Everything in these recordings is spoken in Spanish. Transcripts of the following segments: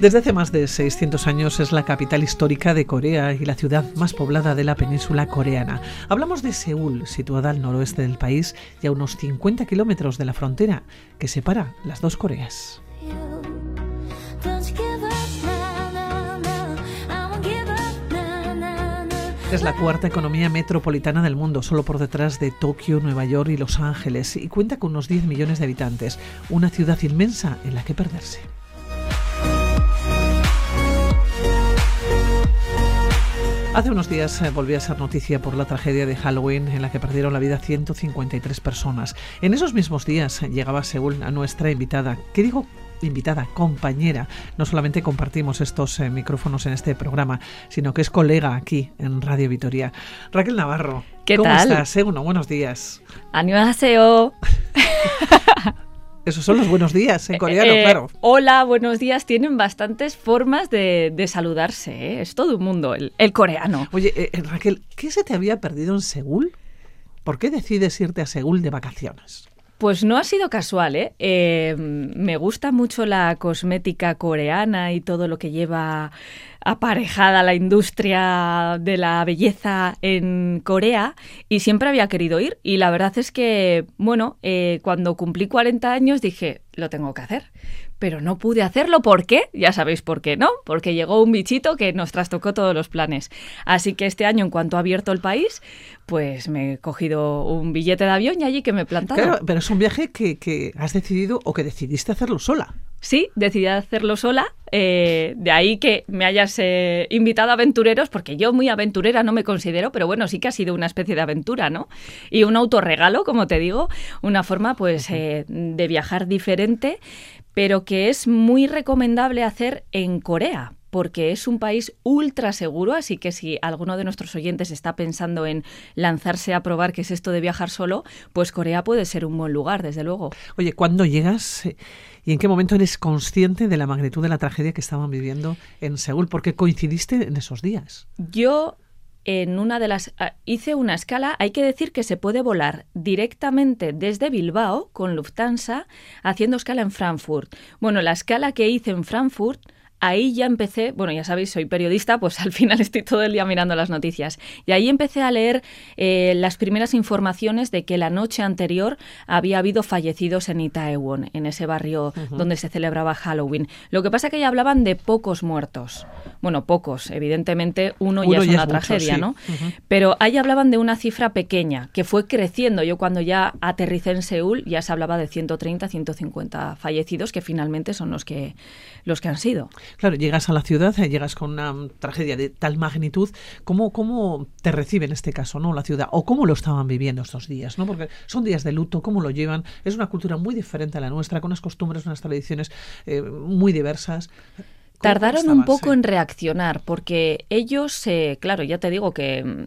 Desde hace más de 600 años es la capital histórica de Corea y la ciudad más poblada de la península coreana. Hablamos de Seúl, situada al noroeste del país y a unos 50 kilómetros de la frontera que separa las dos Coreas. Es la cuarta economía metropolitana del mundo, solo por detrás de Tokio, Nueva York y Los Ángeles, y cuenta con unos 10 millones de habitantes, una ciudad inmensa en la que perderse. Hace unos días eh, volvió a ser noticia por la tragedia de Halloween en la que perdieron la vida 153 personas. En esos mismos días eh, llegaba Seúl a nuestra invitada. ¿Qué digo? Invitada, compañera. No solamente compartimos estos eh, micrófonos en este programa, sino que es colega aquí en Radio Vitoria. Raquel Navarro. ¿Qué ¿Cómo tal? estás? Segundo, buenos días. Annyeonghaseyo. Esos son los buenos días en coreano, Eh, claro. Hola, buenos días. Tienen bastantes formas de, de saludarse. ¿eh? Es todo un mundo, el, el coreano. Oye, eh, eh, Raquel, ¿qué se te había perdido en Seúl? ¿Por qué decides irte a Seúl de vacaciones? Pues no ha sido casual, ¿eh? Eh, Me gusta mucho la cosmética coreana y todo lo que lleva aparejada la industria de la belleza en Corea y siempre había querido ir y la verdad es que, bueno, eh, cuando cumplí 40 años dije, lo tengo que hacer. Pero no pude hacerlo, ¿por qué? Ya sabéis por qué, ¿no? Porque llegó un bichito que nos trastocó todos los planes. Así que este año, en cuanto ha abierto el país, pues me he cogido un billete de avión y allí que me he plantado. Claro, pero es un viaje que, que has decidido o que decidiste hacerlo sola. Sí, decidí hacerlo sola. eh, de ahí que me hayas eh, invitado a aventureros, porque yo muy aventurera no me considero, pero bueno, sí que ha sido una especie de aventura, ¿no? Y un autorregalo, como te digo, una forma pues eh, de viajar diferente, pero que es muy recomendable hacer en Corea. Porque es un país ultra seguro, así que si alguno de nuestros oyentes está pensando en lanzarse a probar qué es esto de viajar solo, pues Corea puede ser un buen lugar, desde luego. Oye, ¿cuándo llegas eh, y en qué momento eres consciente de la magnitud de la tragedia que estaban viviendo en Seúl? Porque coincidiste en esos días. Yo en una de las ah, hice una escala, hay que decir que se puede volar directamente desde Bilbao con Lufthansa haciendo escala en Frankfurt. Bueno, la escala que hice en Frankfurt Ahí ya empecé, bueno, ya sabéis, soy periodista, pues al final estoy todo el día mirando las noticias. Y ahí empecé a leer eh, las primeras informaciones de que la noche anterior había habido fallecidos en Itaewon, en ese barrio uh -huh. donde se celebraba Halloween. Lo que pasa es que ya hablaban de pocos muertos. Bueno, pocos, evidentemente uno, uno ya es ya una es tragedia, mucho, sí. ¿no? Uh -huh. Pero ahí hablaban de una cifra pequeña, que fue creciendo. Yo cuando ya aterricé en Seúl ya se hablaba de 130, 150 fallecidos, que finalmente son los que, los que han sido. Claro, llegas a la ciudad, eh, llegas con una tragedia de tal magnitud, ¿cómo, cómo te recibe en este caso no la ciudad? ¿O cómo lo estaban viviendo estos días? ¿no? Porque son días de luto, ¿cómo lo llevan? Es una cultura muy diferente a la nuestra, con unas costumbres, unas tradiciones eh, muy diversas. Tardaron un poco en reaccionar, porque ellos, eh, claro, ya te digo que mm,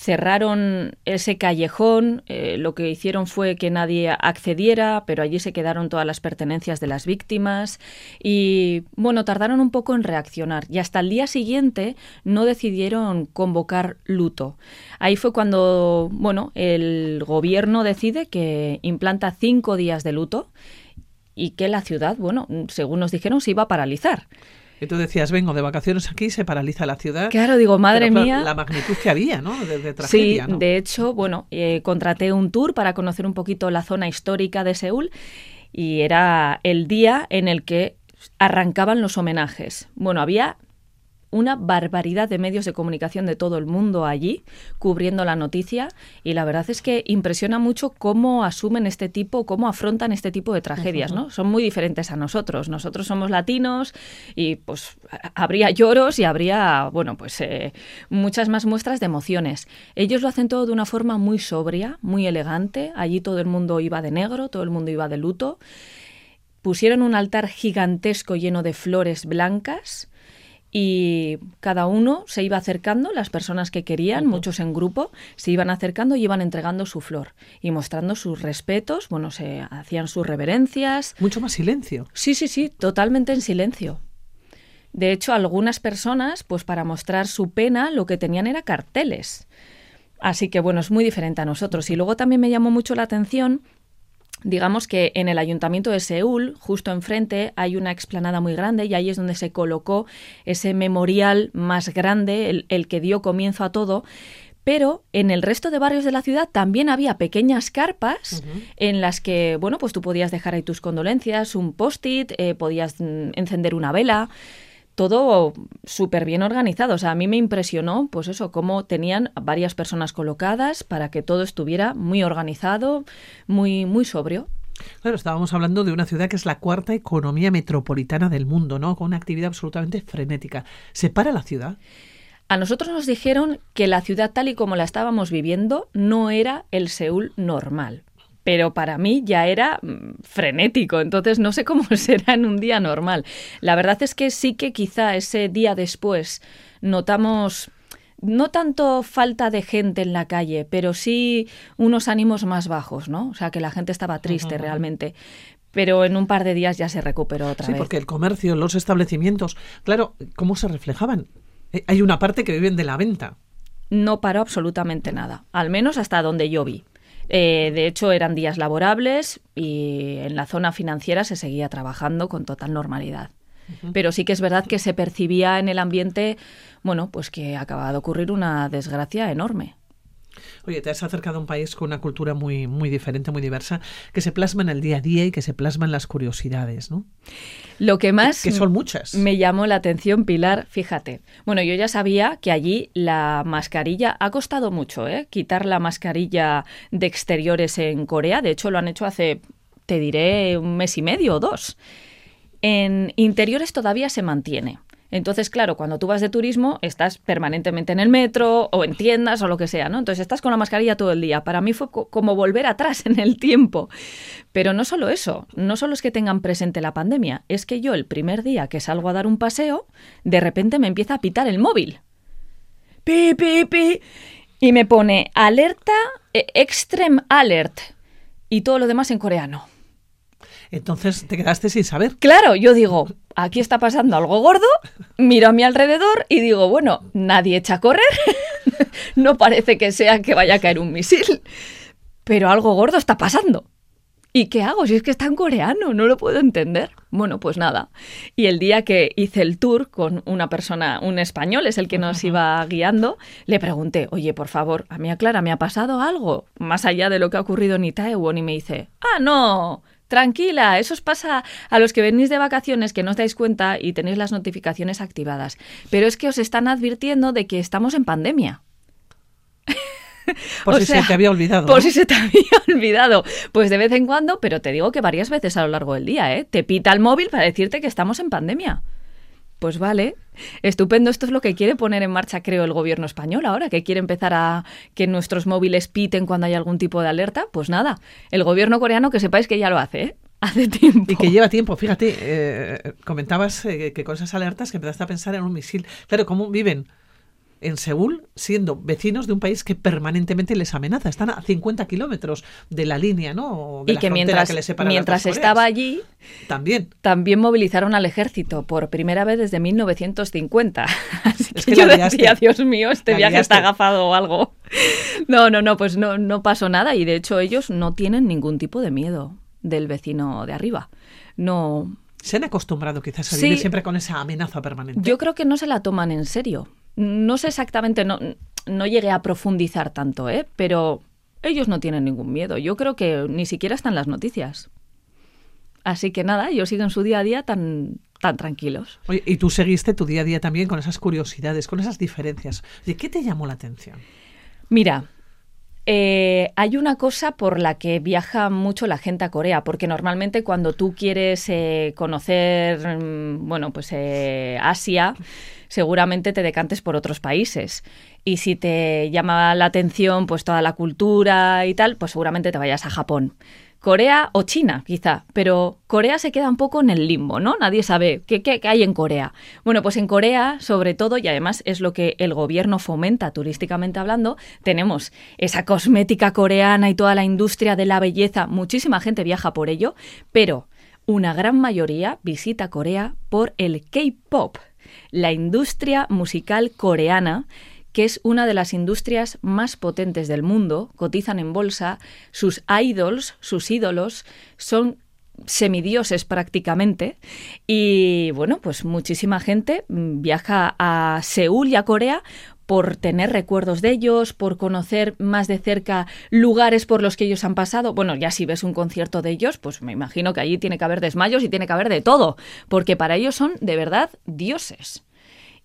cerraron ese callejón, eh, lo que hicieron fue que nadie accediera, pero allí se quedaron todas las pertenencias de las víctimas y bueno, tardaron un poco en reaccionar y hasta el día siguiente no decidieron convocar luto. Ahí fue cuando, bueno, el gobierno decide que implanta cinco días de luto y que la ciudad, bueno, según nos dijeron, se iba a paralizar. Y tú decías, vengo de vacaciones aquí, se paraliza la ciudad. Claro, digo, madre Pero, mía. La magnitud que había, ¿no? De, de tragedia, sí, ¿no? de hecho, bueno, eh, contraté un tour para conocer un poquito la zona histórica de Seúl y era el día en el que arrancaban los homenajes. Bueno, había una barbaridad de medios de comunicación de todo el mundo allí cubriendo la noticia y la verdad es que impresiona mucho cómo asumen este tipo, cómo afrontan este tipo de tragedias, ¿no? Son muy diferentes a nosotros. Nosotros somos latinos y pues habría lloros y habría, bueno, pues eh, muchas más muestras de emociones. Ellos lo hacen todo de una forma muy sobria, muy elegante. Allí todo el mundo iba de negro, todo el mundo iba de luto. Pusieron un altar gigantesco lleno de flores blancas y cada uno se iba acercando, las personas que querían, muchos en grupo, se iban acercando y iban entregando su flor y mostrando sus respetos, bueno, se hacían sus reverencias. Mucho más silencio. Sí, sí, sí, totalmente en silencio. De hecho, algunas personas, pues para mostrar su pena, lo que tenían era carteles. Así que bueno, es muy diferente a nosotros. Y luego también me llamó mucho la atención Digamos que en el ayuntamiento de Seúl, justo enfrente, hay una explanada muy grande y ahí es donde se colocó ese memorial más grande, el, que dio comienzo a todo. Pero en el resto de barrios de la ciudad también había pequeñas carpas en las que, bueno, pues tú podías dejar ahí tus condolencias, un post-it, eh, podías mm, encender una vela todo súper bien organizado. O sea, a mí me impresionó, pues eso, cómo tenían varias personas colocadas para que todo estuviera muy organizado, muy, muy sobrio. Claro, estábamos hablando de una ciudad que es la cuarta economía metropolitana del mundo, ¿no? Con una actividad absolutamente frenética. ¿Se para la ciudad? A nosotros nos dijeron que la ciudad tal y como la estábamos viviendo no era el Seúl normal pero para mí ya era mm, frenético, entonces no sé cómo será en un día normal. La verdad es que sí que quizá ese día después notamos no tanto falta de gente en la calle, pero sí unos ánimos más bajos, ¿no? O sea, que la gente estaba triste realmente. Pero en un par de días ya se recuperó otra vez. Sí, porque el comercio, los establecimientos, claro, ¿cómo se reflejaban? Eh, hay una parte que viven de la venta. No paró absolutamente nada, al menos hasta donde yo vi. Eh, de hecho, eran días laborables y en la zona financiera se seguía trabajando con total normalidad. Pero sí que es verdad que se percibía en el ambiente, bueno, pues que acaba de ocurrir una desgracia enorme. Oye, te has acercado a un país con una cultura muy, muy diferente, muy diversa, que se plasma en el día a día y que se plasma en las curiosidades, ¿no? Lo que más que son muchas. me llamó la atención, Pilar, fíjate. Bueno, yo ya sabía que allí la mascarilla ha costado mucho, ¿eh? Quitar la mascarilla de exteriores en Corea. De hecho, lo han hecho hace, te diré, un mes y medio o dos. En interiores todavía se mantiene. Entonces, claro, cuando tú vas de turismo, estás permanentemente en el metro o en tiendas o lo que sea, ¿no? Entonces estás con la mascarilla todo el día. Para mí fue como volver atrás en el tiempo. Pero no solo eso, no solo es que tengan presente la pandemia, es que yo el primer día que salgo a dar un paseo, de repente me empieza a pitar el móvil. Pi, pi, pi. Y me pone alerta, eh, extreme alert. Y todo lo demás en coreano. Entonces te quedaste sin saber. Claro, yo digo, aquí está pasando algo gordo, miro a mi alrededor y digo, bueno, nadie echa a correr, no parece que sea que vaya a caer un misil, pero algo gordo está pasando. ¿Y qué hago? Si es que está en coreano, no lo puedo entender. Bueno, pues nada. Y el día que hice el tour con una persona, un español, es el que nos iba guiando, le pregunté, oye, por favor, a mí Clara, ¿me ha pasado algo? Más allá de lo que ha ocurrido en Itaewon. Y me dice, ah, no, Tranquila, eso os pasa a los que venís de vacaciones que no os dais cuenta y tenéis las notificaciones activadas. Pero es que os están advirtiendo de que estamos en pandemia. Por si se te había olvidado. Por si se te había olvidado. Pues de vez en cuando, pero te digo que varias veces a lo largo del día, ¿eh? Te pita el móvil para decirte que estamos en pandemia. Pues vale, estupendo. Esto es lo que quiere poner en marcha, creo, el gobierno español ahora, que quiere empezar a que nuestros móviles piten cuando hay algún tipo de alerta. Pues nada, el gobierno coreano que sepáis que ya lo hace, ¿eh? Hace tiempo. Y que lleva tiempo. Fíjate, eh, comentabas eh, que con esas alertas que empezaste a pensar en un misil. Claro, ¿cómo viven? En Seúl, siendo vecinos de un país que permanentemente les amenaza. Están a 50 kilómetros de la línea, ¿no? y que mientras, mientras estaba allí, también. también movilizaron al ejército por primera vez desde 1950. Así que, yo decía, Dios mío, este viaje está agafado o algo. No, no, no, pues no, no pasó nada y de hecho ellos no tienen ningún tipo de miedo del vecino de arriba. No, se han acostumbrado quizás a vivir siempre con esa amenaza permanente. Yo creo que no se la toman en serio. No sé exactamente, no, no llegué a profundizar tanto, ¿eh? pero ellos no tienen ningún miedo. Yo creo que ni siquiera están las noticias. Así que nada, ellos siguen su día a día tan, tan tranquilos. Oye, y tú seguiste tu día a día también con esas curiosidades, con esas diferencias. ¿De qué te llamó la atención? Mira, eh, hay una cosa por la que viaja mucho la gente a Corea, porque normalmente cuando tú quieres eh, conocer, mm, bueno, pues eh, Asia, seguramente te decantes por otros países. Y si te llama la atención pues toda la cultura y tal, pues seguramente te vayas a Japón. Corea o China, quizá, pero Corea se queda un poco en el limbo, ¿no? Nadie sabe qué, qué, hay en Corea. Bueno, pues en Corea, sobre todo, y además es lo que el gobierno fomenta turísticamente hablando, tenemos esa cosmética coreana y toda la industria de la belleza. Muchísima gente viaja por ello, pero una gran mayoría visita Corea por el K-Pop, la industria musical coreana que es una de las industrias más potentes del mundo, cotizan en bolsa, sus idols, sus ídolos, son semidioses prácticamente. Y bueno, pues muchísima gente viaja a Seúl y a Corea por tener recuerdos de ellos, por conocer más de cerca lugares por los que ellos han pasado. Bueno, ya si ves un concierto de ellos, pues me imagino que allí tiene que haber desmayos y tiene que haber de todo, porque para ellos son de verdad dioses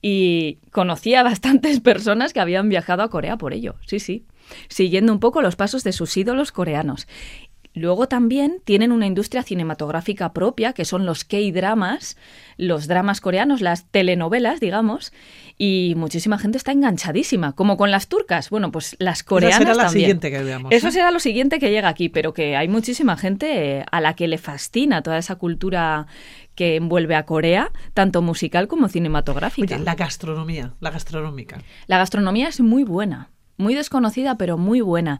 y conocía a bastantes personas que habían viajado a Corea por ello, sí, sí, siguiendo un poco los pasos de sus ídolos coreanos. Luego también tienen una industria cinematográfica propia, que son los K-dramas, los dramas coreanos, las telenovelas, digamos, y muchísima gente está enganchadísima, como con las turcas. Bueno, pues las coreanas será la siguiente que veamos. Eso será lo siguiente que llega aquí, pero que hay muchísima gente a la que le fascina toda esa cultura que envuelve a Corea, tanto musical como cinematográfica. Oye, la gastronomía, la gastronómica. La gastronomía es muy buena muy desconocida pero muy buena.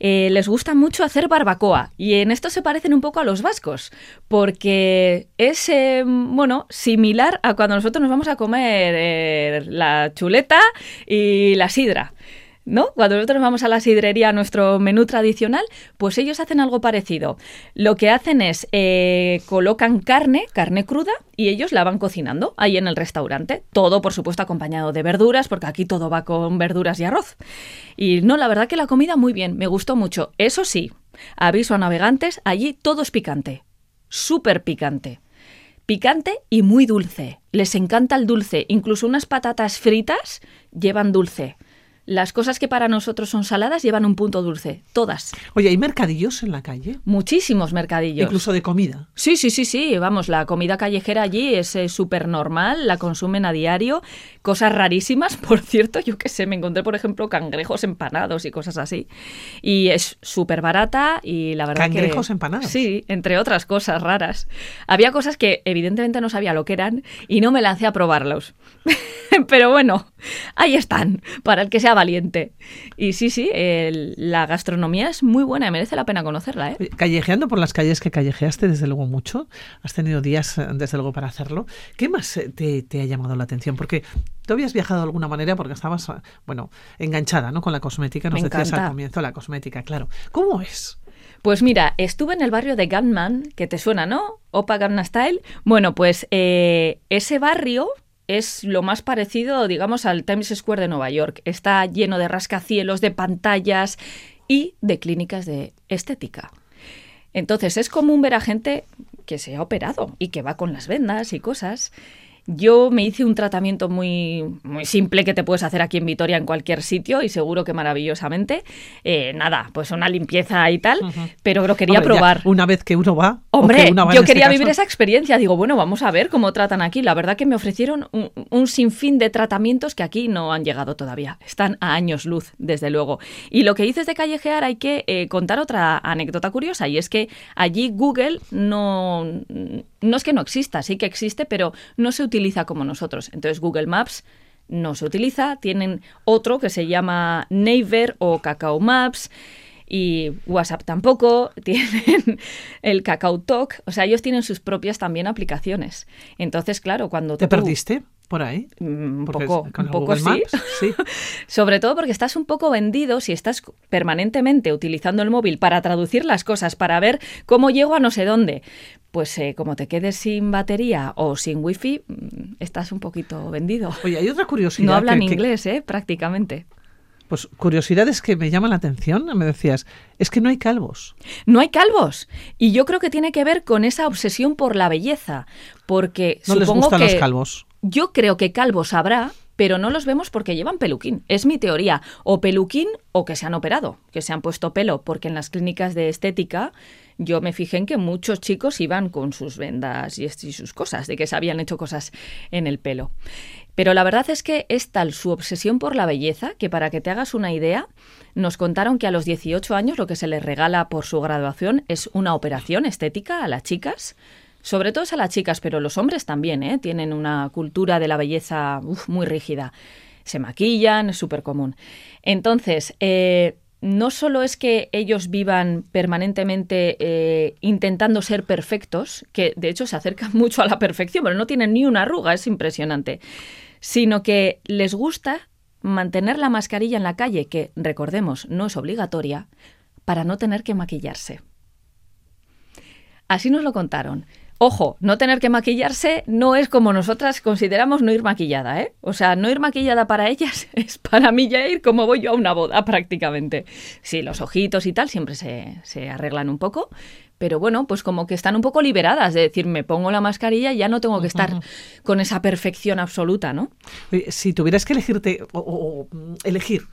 Eh, les gusta mucho hacer barbacoa y en esto se parecen un poco a los vascos porque es, eh, bueno, similar a cuando nosotros nos vamos a comer eh, la chuleta y la sidra. ¿No? Cuando nosotros vamos a la sidrería a nuestro menú tradicional, pues ellos hacen algo parecido. Lo que hacen es eh, colocan carne, carne cruda, y ellos la van cocinando ahí en el restaurante. Todo, por supuesto, acompañado de verduras, porque aquí todo va con verduras y arroz. Y no, la verdad que la comida muy bien, me gustó mucho. Eso sí, aviso a navegantes, allí todo es picante. Súper picante picante y muy dulce. Les encanta el dulce. Incluso unas patatas fritas llevan dulce. Las cosas que para nosotros son saladas llevan un punto dulce, todas. Oye, ¿hay mercadillos en la calle? Muchísimos mercadillos. Incluso de comida. Sí, sí, sí, sí. Vamos, la comida callejera allí es eh, súper normal, la consumen a diario. Cosas rarísimas, por cierto, yo qué sé, me encontré, por ejemplo, cangrejos empanados y cosas así. Y es súper barata y la verdad ¿Cangrejos empanados? Sí, entre otras cosas raras. Había cosas que evidentemente no sabía lo que eran y no me lancé a probarlos. Pero bueno, ahí están, para el que sea valiente. Y sí, sí, la gastronomía es muy buena y merece la pena conocerla. ¿eh? Callejeando por las calles que callejeaste, desde luego mucho, has tenido días, eh, desde luego, para hacerlo. ¿Qué más eh, te, ha llamado la atención? Porque tú habías viajado de alguna manera porque estabas, bueno, enganchada ¿no? con la cosmética, nos decías al comienzo, la cosmética, claro. ¿Cómo es? Pues mira, estuve en el barrio de Gunman, que te suena, ¿no? Opa Gunman Style. Bueno, pues ese barrio es lo más parecido, digamos, al Times Square de Nueva York. Está lleno de rascacielos, de pantallas y de clínicas de estética. Entonces es común ver a gente que se ha operado y que va con las vendas y cosas. Yo me hice un tratamiento muy, muy simple que te puedes hacer aquí en Vitoria en cualquier sitio y seguro que maravillosamente. Eh, nada, pues una limpieza y tal, pero lo quería probar. una vez que uno va. Hombre, yo este quería vivir esa experiencia. Digo, bueno, vamos a ver cómo tratan aquí. La verdad que me ofrecieron un, sinfín de tratamientos que aquí no han llegado todavía. Están a años luz, desde luego. Y lo que dices de callejear, hay que eh, contar otra anécdota curiosa y es que allí Google no no es que no exista, sí que existe, pero no se utiliza como nosotros. Entonces Google Maps no se utiliza, tienen otro que se llama Naver o Cacao Maps y WhatsApp tampoco, tienen el Cacao Talk, o sea, ellos tienen sus propias también aplicaciones. Entonces, claro, cuando ¿Te perdiste? Por ahí. Mm, un poco, un poco sí. sí. Sobre todo porque estás un poco vendido si estás permanentemente utilizando el móvil para traducir las cosas, para ver cómo llego a no sé dónde. Pues eh, como te quedes sin batería o sin wifi, mm, estás un poquito vendido. Oye, hay otra curiosidad. No hablan inglés, ¿eh? Prácticamente. Pues curiosidades que me llaman la atención, me decías, es que no hay calvos. No hay calvos. Y yo creo que tiene que ver con esa obsesión por la belleza, porque no les gustan los calvos. Yo creo que calvos habrá, pero no los vemos porque llevan peluquín. Es mi teoría. O peluquín o que se han operado, que se han puesto pelo, porque en las clínicas de estética yo me fijé en que muchos chicos iban con sus vendas y, sus cosas, de que se habían hecho cosas en el pelo. Pero la verdad es que es tal su obsesión por la belleza que para que te hagas una idea, nos contaron que a los 18 años lo que se les regala por su graduación es una operación estética a las chicas. Sobre todo a las chicas, pero los hombres también, ¿eh? Tienen una cultura de la belleza muy rígida. Se maquillan, es súper común. Entonces, eh, no solo es que ellos vivan permanentemente eh, intentando ser perfectos, que de hecho se acercan mucho a la perfección, pero no tienen ni una arruga, es impresionante, sino que les gusta mantener la mascarilla en la calle, que recordemos no es obligatoria, para no tener que maquillarse. Así nos lo contaron. Ojo, no tener que maquillarse no es como nosotras consideramos no ir maquillada, ¿eh? O sea, no ir maquillada para ellas es para mí ya ir como voy yo a una boda prácticamente. Sí, los ojitos y tal siempre se, se arreglan un poco, pero bueno, pues como que están un poco liberadas de decir, me pongo la mascarilla y ya no tengo que estar con esa perfección absoluta, ¿no? Si tuvieras que elegirte o, o elegir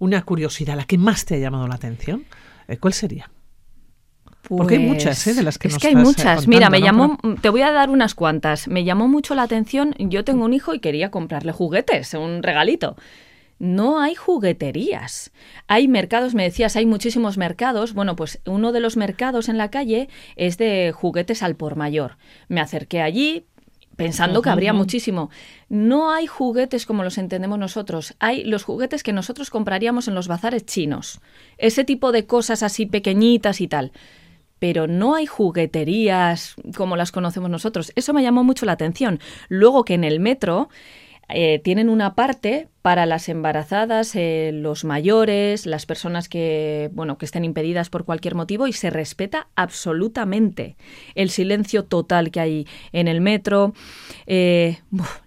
una curiosidad, la que más te ha llamado la atención, eh, ¿cuál sería? Porque hay muchas, ¿eh? De las que es nos que hay eh, muchas. contando, Mira, me ¿no? llamó, te voy a dar unas cuantas. Me llamó mucho la atención. Yo tengo un hijo y quería comprarle juguetes, un regalito. No hay jugueterías. Hay mercados, me decías, hay muchísimos mercados. Bueno, pues uno de los mercados en la calle es de juguetes al por mayor. Me acerqué allí pensando que habría muchísimo. No hay juguetes como los entendemos nosotros. Hay los juguetes que nosotros compraríamos en los bazares chinos. Ese tipo de cosas así pequeñitas y tal. Pero no hay jugueterías como las conocemos nosotros. Eso me llamó mucho la atención. Luego que en el metro eh, tienen una parte para las embarazadas, eh, los mayores, las personas que, bueno, que estén impedidas por cualquier motivo y se respeta absolutamente el silencio total que hay en el metro. Eh,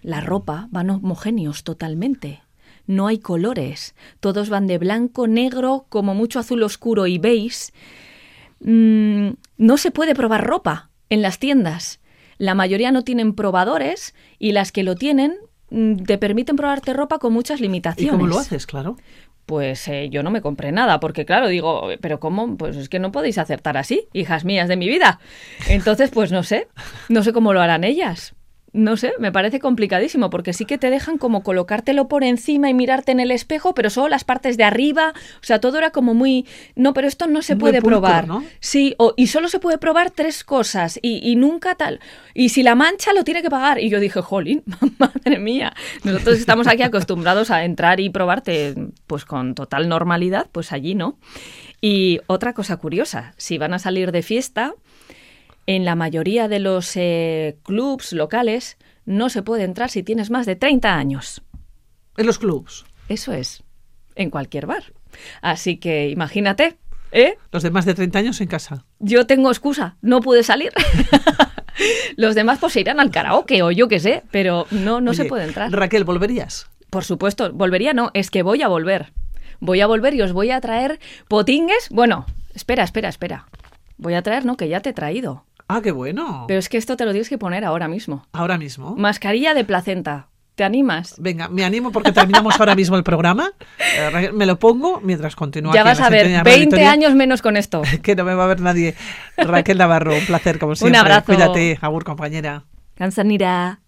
la ropa van homogéneos totalmente. No hay colores. Todos van de blanco, negro, como mucho azul oscuro y beige. Mm, no se puede probar ropa en las tiendas. La mayoría no tienen probadores y las que lo tienen mm, te permiten probarte ropa con muchas ¿Y limitaciones. cómo lo haces, claro? Pues eh, yo no me compré nada, porque claro, digo, pero ¿cómo? Pues es que no podéis acertar así, hijas mías de mi vida. Entonces, pues no sé, no sé cómo lo harán ellas. No sé, me parece complicadísimo, porque sí que te dejan como colocártelo por encima y mirarte en el espejo, pero solo las partes de arriba, o sea, todo era como muy... No, pero esto no se Muy puede pulcro, probar. ¿no? Sí, o- y solo se puede probar tres cosas, y, y nunca tal. Y si la mancha lo tiene que pagar. Y yo dije, jolín, madre mía, nosotros estamos aquí acostumbrados a entrar y probarte pues con total normalidad, pues allí no. Y otra cosa curiosa, si van a salir de fiesta, en la mayoría de los eh, clubs locales no se puede entrar si tienes más de 30 años. En los clubs. Eso es, en cualquier bar. Así que imagínate, ¿eh? Los de más de 30 años en casa. Yo tengo excusa, no pude salir. Los demás pues se irán al karaoke o yo qué sé, pero no, no se puede entrar. Raquel, ¿volverías? Por supuesto, volvería no, es que voy a volver. Voy a volver y os voy a traer potingues. Bueno, espera, espera, espera. Voy a traer, no, que ya te he traído. Ah, qué bueno. Pero es que esto te lo tienes que poner ahora mismo. Ahora mismo. Mascarilla de placenta. ¿Te animas? Venga, me animo porque terminamos ahora mismo el programa. Eh, Me lo pongo mientras continúa. ya aquí vas a ver, sintonía de Radio 20 Victoria, años menos con esto. Que no me va a ver nadie. Raquel Navarro, un placer como Un siempre. abrazo. Cuídate, Agur, compañera. Kansanira.